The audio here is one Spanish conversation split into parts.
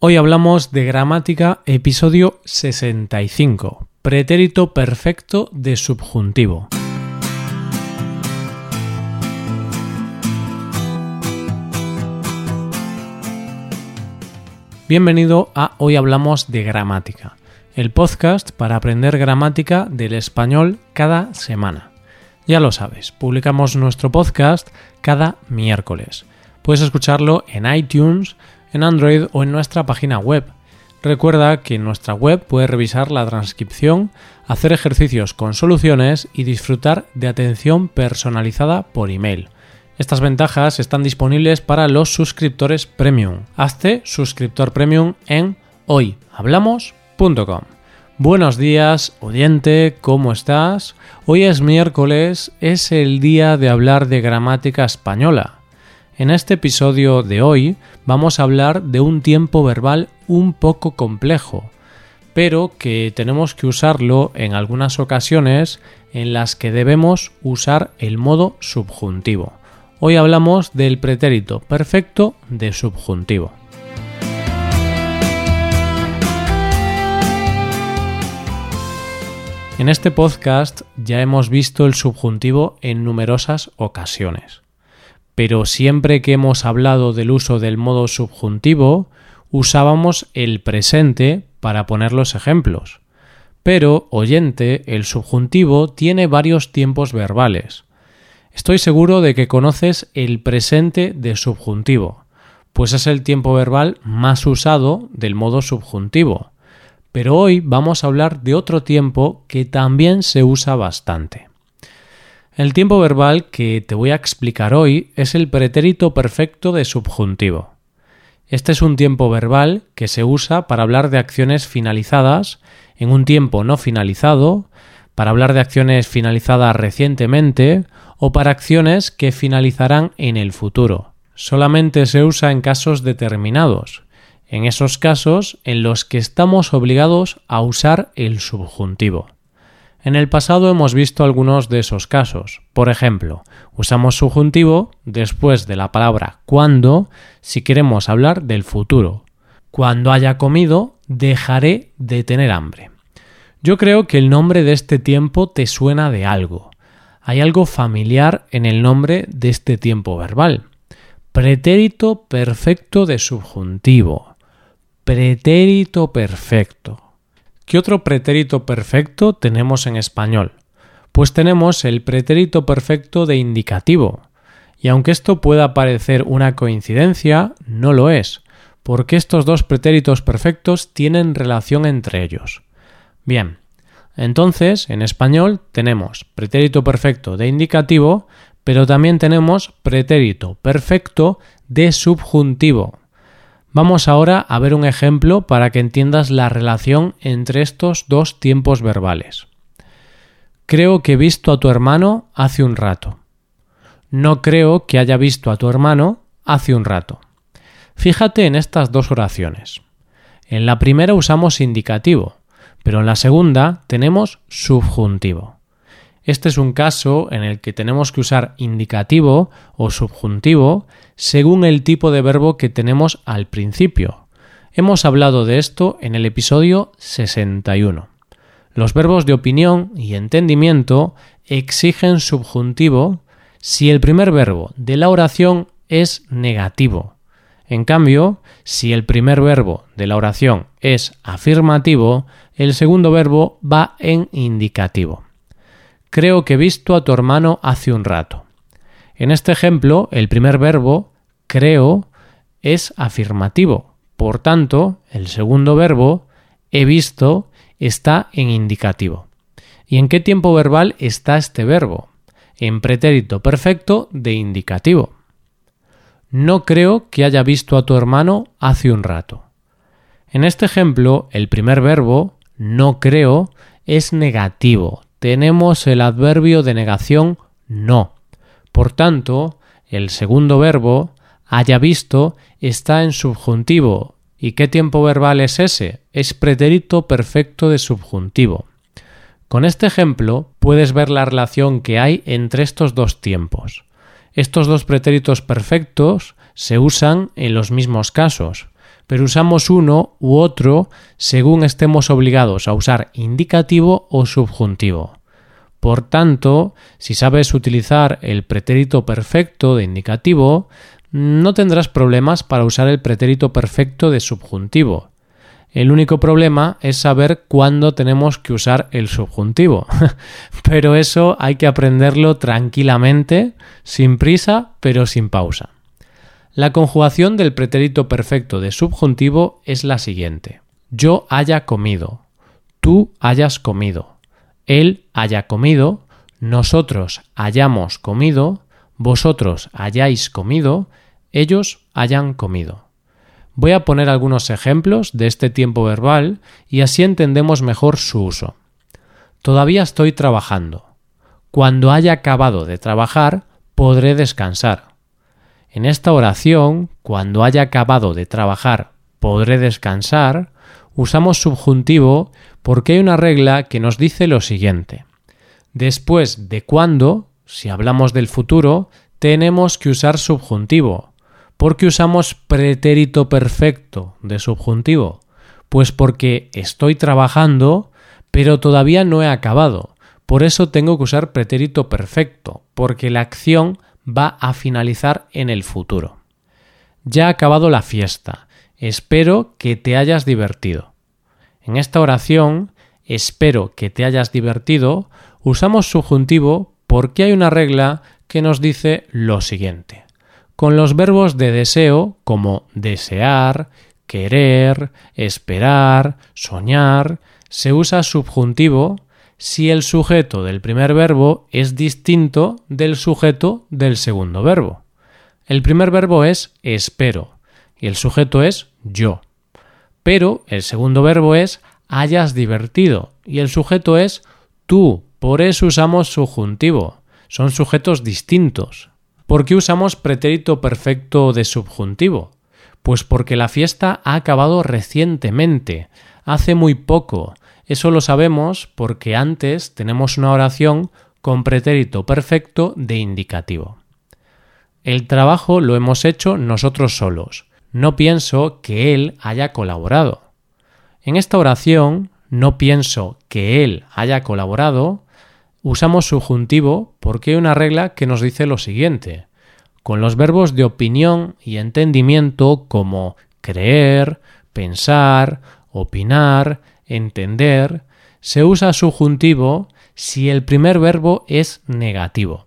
Hoy hablamos de gramática, episodio 65, pretérito perfecto de subjuntivo. Bienvenido a Hoy Hablamos de Gramática, el podcast para aprender gramática del español cada semana. Ya lo sabes, publicamos nuestro podcast cada miércoles. Puedes escucharlo en iTunes, en Android o en nuestra página web. Recuerda que en nuestra web puedes revisar la transcripción, hacer ejercicios con soluciones y disfrutar de atención personalizada por email. Estas ventajas están disponibles para los suscriptores premium. Hazte suscriptor premium en hoyhablamos.com. Buenos días, oyente, ¿cómo estás? Hoy es miércoles, es el día de hablar de gramática española. En este episodio de hoy vamos a hablar de un tiempo verbal un poco complejo, pero que tenemos que usarlo en algunas ocasiones en las que debemos usar el modo subjuntivo. Hoy hablamos del pretérito perfecto de subjuntivo. En este podcast ya hemos visto el subjuntivo en numerosas ocasiones pero siempre que hemos hablado del uso del modo subjuntivo, usábamos el presente para poner los ejemplos. Pero, oyente, el subjuntivo tiene varios tiempos verbales. Estoy seguro de que conoces el presente de subjuntivo, pues es el tiempo verbal más usado del modo subjuntivo. Pero hoy vamos a hablar de otro tiempo que también se usa bastante. El tiempo verbal que te voy a explicar hoy es el pretérito perfecto de subjuntivo. Este es un tiempo verbal que se usa para hablar de acciones finalizadas en un tiempo no finalizado, para hablar de acciones finalizadas recientemente o para acciones que finalizarán en el futuro. Solamente se usa en casos determinados, en esos casos en los que estamos obligados a usar el subjuntivo. En el pasado hemos visto algunos de esos casos. Por ejemplo, usamos subjuntivo después de la palabra cuando si queremos hablar del futuro. Cuando haya comido, dejaré de tener hambre. Yo creo que el nombre de este tiempo te suena de algo. Hay algo familiar en el nombre de este tiempo verbal. Pretérito perfecto de subjuntivo. Pretérito perfecto. ¿Qué otro pretérito perfecto tenemos en español? Pues tenemos el pretérito perfecto de indicativo. Y aunque esto pueda parecer una coincidencia, no lo es, porque estos dos pretéritos perfectos tienen relación entre ellos. Bien, entonces en español tenemos pretérito perfecto de indicativo, pero también tenemos pretérito perfecto de subjuntivo. Vamos ahora a ver un ejemplo para que entiendas la relación entre estos dos tiempos verbales. Creo que he visto a tu hermano hace un rato. No creo que haya visto a tu hermano hace un rato. Fíjate en estas dos oraciones. En la primera usamos indicativo, pero en la segunda tenemos subjuntivo. Este es un caso en el que tenemos que usar indicativo o subjuntivo según el tipo de verbo que tenemos al principio. Hemos hablado de esto en el episodio 61. Los verbos de opinión y entendimiento exigen subjuntivo si el primer verbo de la oración es negativo. En cambio, si el primer verbo de la oración es afirmativo, el segundo verbo va en indicativo. Creo que he visto a tu hermano hace un rato. En este ejemplo, el primer verbo, creo, es afirmativo. Por tanto, el segundo verbo, he visto, está en indicativo. ¿Y en qué tiempo verbal está este verbo? En pretérito perfecto de indicativo. No creo que haya visto a tu hermano hace un rato. En este ejemplo, el primer verbo, no creo, es negativo, tenemos el adverbio de negación no. Por tanto, el segundo verbo, haya visto, está en subjuntivo. ¿Y qué tiempo verbal es ese? Es pretérito perfecto de subjuntivo. Con este ejemplo puedes ver la relación que hay entre estos dos tiempos. Estos dos pretéritos perfectos se usan en los mismos casos, pero usamos uno u otro según estemos obligados a usar indicativo o subjuntivo. Por tanto, si sabes utilizar el pretérito perfecto de indicativo, no tendrás problemas para usar el pretérito perfecto de subjuntivo. El único problema es saber cuándo tenemos que usar el subjuntivo. pero eso hay que aprenderlo tranquilamente, sin prisa, pero sin pausa. La conjugación del pretérito perfecto de subjuntivo es la siguiente. Yo haya comido, tú hayas comido, él haya comido, nosotros hayamos comido, vosotros hayáis comido, ellos hayan comido. Voy a poner algunos ejemplos de este tiempo verbal y así entendemos mejor su uso. Todavía estoy trabajando. Cuando haya acabado de trabajar, podré descansar. En esta oración, cuando haya acabado de trabajar, podré descansar, usamos subjuntivo porque hay una regla que nos dice lo siguiente. Después de cuando, si hablamos del futuro, tenemos que usar subjuntivo, ¿Por qué usamos pretérito perfecto de subjuntivo? Pues porque estoy trabajando, pero todavía no he acabado. Por eso tengo que usar pretérito perfecto, porque la acción va a finalizar en el futuro. Ya ha acabado la fiesta. Espero que te hayas divertido. En esta oración, espero que te hayas divertido, usamos subjuntivo porque hay una regla que nos dice lo siguiente con los verbos de deseo como desear, querer, esperar, soñar, se usa subjuntivo si el sujeto del primer verbo es distinto del sujeto del segundo verbo. El primer verbo es espero y el sujeto es yo. Pero el segundo verbo es hayas divertido y el sujeto es tú. Por eso usamos subjuntivo. Son sujetos distintos. ¿Por qué usamos pretérito perfecto de subjuntivo? Pues porque la fiesta ha acabado recientemente, hace muy poco. Eso lo sabemos porque antes tenemos una oración con pretérito perfecto de indicativo. El trabajo lo hemos hecho nosotros solos. No pienso que él haya colaborado. En esta oración, no pienso que él haya colaborado, usamos subjuntivo porque hay una regla que nos dice lo siguiente. Con los verbos de opinión y entendimiento como creer, pensar, opinar, entender, se usa subjuntivo si el primer verbo es negativo.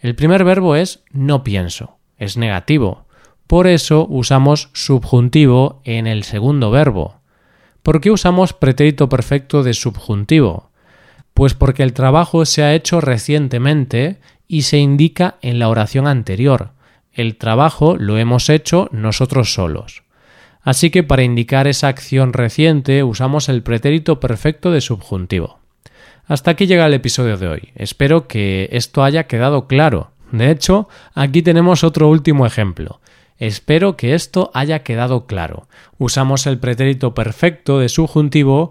El primer verbo es no pienso, es negativo. Por eso usamos subjuntivo en el segundo verbo. ¿Por qué usamos pretérito perfecto de subjuntivo? Pues porque el trabajo se ha hecho recientemente y se indica en la oración anterior. El trabajo lo hemos hecho nosotros solos. Así que para indicar esa acción reciente usamos el pretérito perfecto de subjuntivo. Hasta aquí llega el episodio de hoy. Espero que esto haya quedado claro. De hecho, aquí tenemos otro último ejemplo. Espero que esto haya quedado claro. Usamos el pretérito perfecto de subjuntivo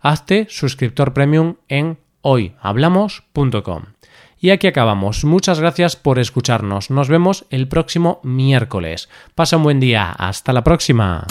Hazte suscriptor premium en hoyhablamos.com. Y aquí acabamos. Muchas gracias por escucharnos. Nos vemos el próximo miércoles. Pasa un buen día. Hasta la próxima.